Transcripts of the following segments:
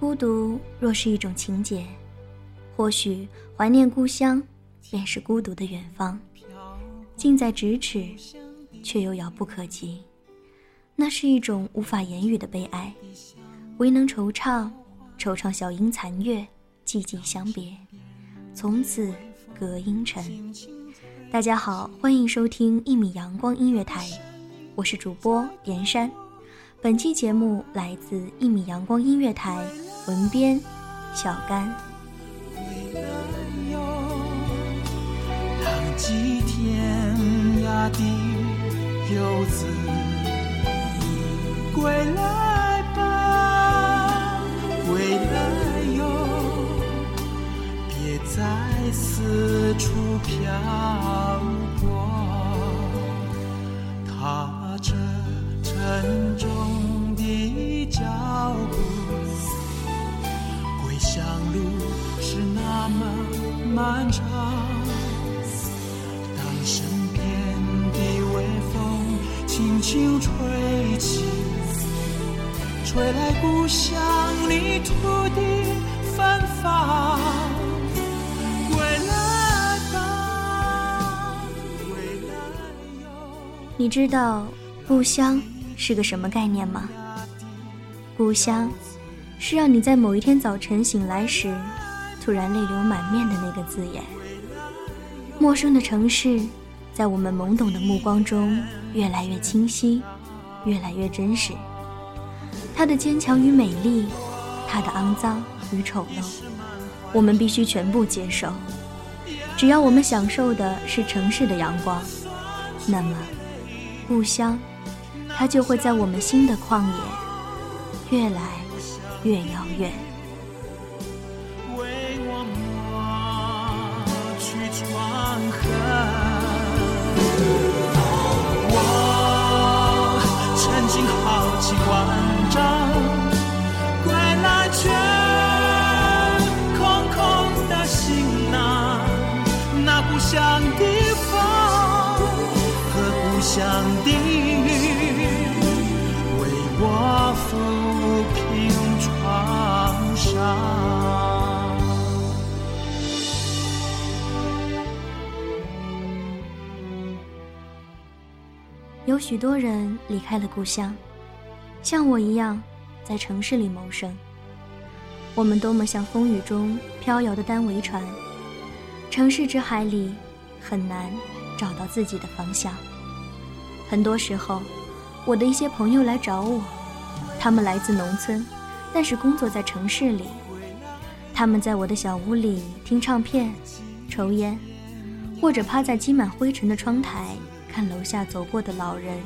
孤独若是一种情结，或许怀念故乡便是孤独的远方，近在咫尺，却又遥不可及。那是一种无法言语的悲哀，唯能惆怅，惆怅小音残月，寂寂相别，从此隔音尘。大家好，欢迎收听一米阳光音乐台，我是主播严山。本期节目来自一米阳光音乐台，文编小甘。浪迹天涯的游子，归来吧，归来哟，别再四处漂泊，踏着沉重的脚步。路是那么漫长，当身边的微风轻轻吹起，吹来故乡泥土的芬芳。归来吧，归来哟。你知道故乡是个什么概念吗？故乡是让你在某一天早晨醒来时，突然泪流满面的那个字眼。陌生的城市，在我们懵懂的目光中越来越清晰，越来越真实。它的坚强与美丽，它的肮脏与丑陋，我们必须全部接受。只要我们享受的是城市的阳光，那么故乡，它就会在我们新的旷野越来越遥远。为我抹去创痕。我曾经好几万丈，归来却空空的行囊。那故乡的风和故乡许多人离开了故乡，像我一样，在城市里谋生。我们多么像风雨中飘摇的单桅船，城市之海里，很难找到自己的方向。很多时候，我的一些朋友来找我，他们来自农村，但是工作在城市里。他们在我的小屋里听唱片、抽烟，或者趴在积满灰尘的窗台看楼下走过的老人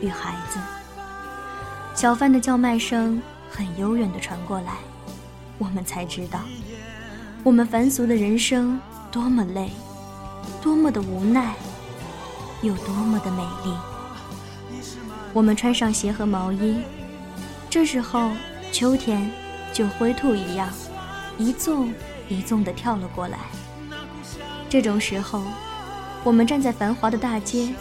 与孩子。小贩的叫卖声很悠远地传过来，我们才知道，我们凡俗的人生多么累，多么的无奈，又多么的美丽。我们穿上鞋和毛衣。这时候，秋天就灰兔一样，一纵一纵地跳了过来。这种时候，我们站在繁华的大街，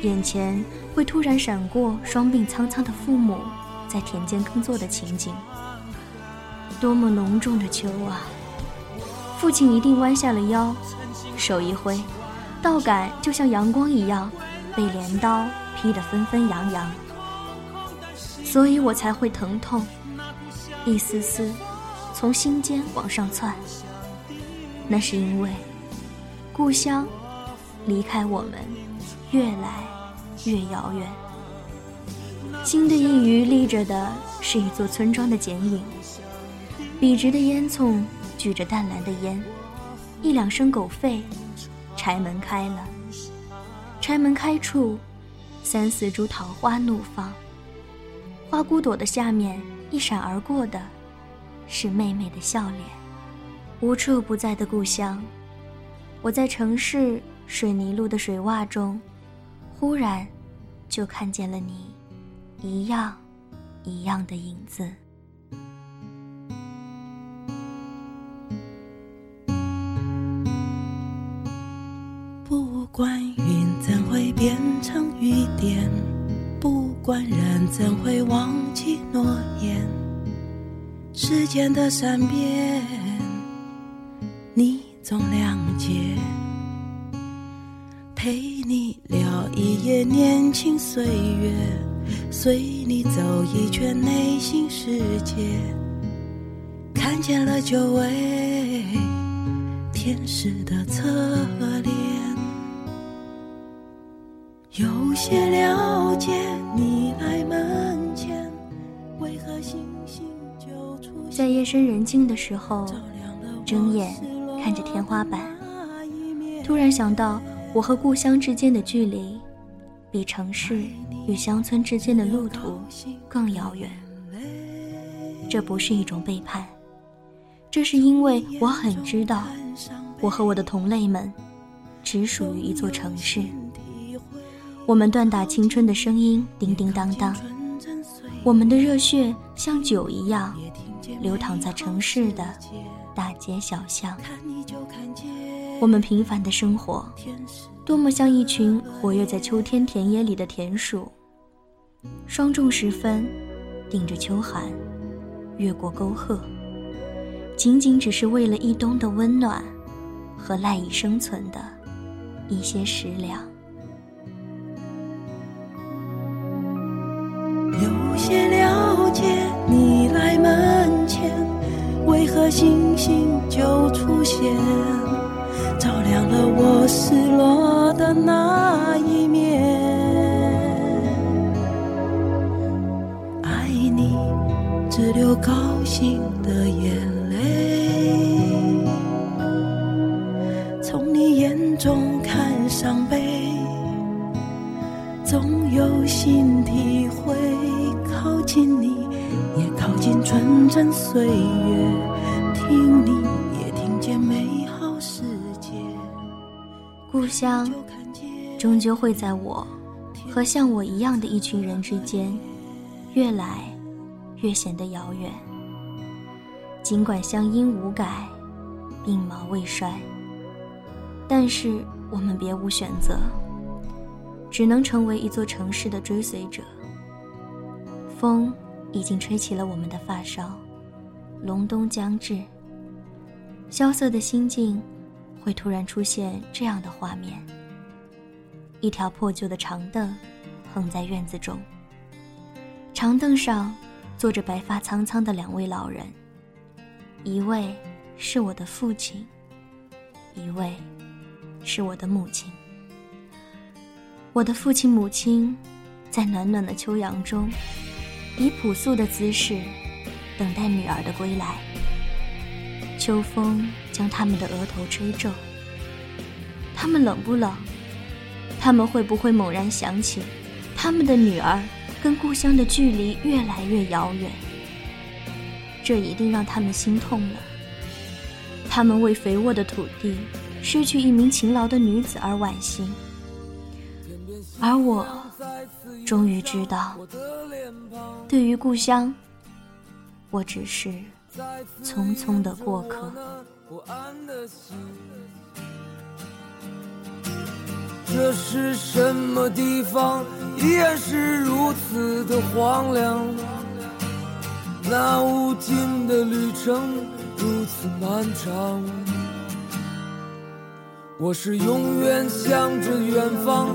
眼前会突然闪过双鬓苍苍的父母在田间耕作的情景。多么浓重的秋啊！父亲一定弯下了腰，手一挥，稻杆就像阳光一样，被镰刀劈得纷纷扬扬。所以我才会疼痛，一丝丝从心间往上窜。那是因为故乡离开我们越来越遥远。新的一隅立着的是一座村庄的剪影，笔直的烟囱。举着淡蓝的烟，一两声狗吠，柴门开了。柴门开处，三四株桃花怒放。花骨朵的下面，一闪而过的，是妹妹的笑脸。无处不在的故乡，我在城市水泥路的水洼中，忽然就看见了你，一样一样的影子。不管云怎会变成雨点，不管人怎会忘记诺言，时间的善变，你总谅解。陪你聊一夜年轻岁月，随你走一圈内心世界，看见了久违天使的侧脸。有些了解你来门前，为何星星就出现在夜深人静的时候，睁眼看着天花板，突然想到我和故乡之间的距离，比城市与乡村之间的路途更遥远。这不是一种背叛，这是因为我很知道，我和我的同类们，只属于一座城市。我们锻打青春的声音叮叮当当，我们的热血像酒一样流淌在城市的大街小巷。我们平凡的生活，多么像一群活跃在秋天田野里的田鼠。霜重时分，顶着秋寒，越过沟壑，仅仅只是为了一冬的温暖和赖以生存的一些食粮。有些了解你来门前，为何星星就出现，照亮了我失落的那一面。爱你只流高兴的眼泪，从你眼中看伤悲。总有心体会，靠近你，也靠近纯真岁月，听你故乡终究会在我和像我一样的一群人之间，越来越显得遥远。尽管乡音无改，鬓毛未衰，但是我们别无选择。只能成为一座城市的追随者。风已经吹起了我们的发梢，隆冬将至。萧瑟的心境，会突然出现这样的画面：一条破旧的长凳，横在院子中。长凳上坐着白发苍苍的两位老人，一位是我的父亲，一位是我的母亲。我的父亲母亲，在暖暖的秋阳中，以朴素的姿势，等待女儿的归来。秋风将他们的额头吹皱。他们冷不冷？他们会不会猛然想起，他们的女儿跟故乡的距离越来越遥远？这一定让他们心痛了。他们为肥沃的土地，失去一名勤劳的女子而惋惜。而我终于知道，对于故乡，我只是匆匆的过客。这是什么地方？依然是如此的荒凉。那无尽的旅程如此漫长。我是永远向着远方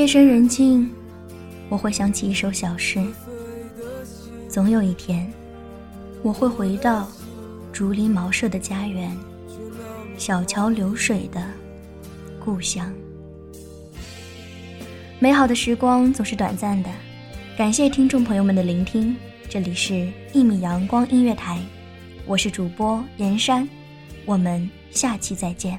夜深人静，我会想起一首小诗。总有一天。我会回到竹林茅舍的家园，小桥流水的故乡。美好的时光总是短暂的，感谢听众朋友们的聆听。这里是《一米阳光音乐台》，我是主播严山，我们下期再见。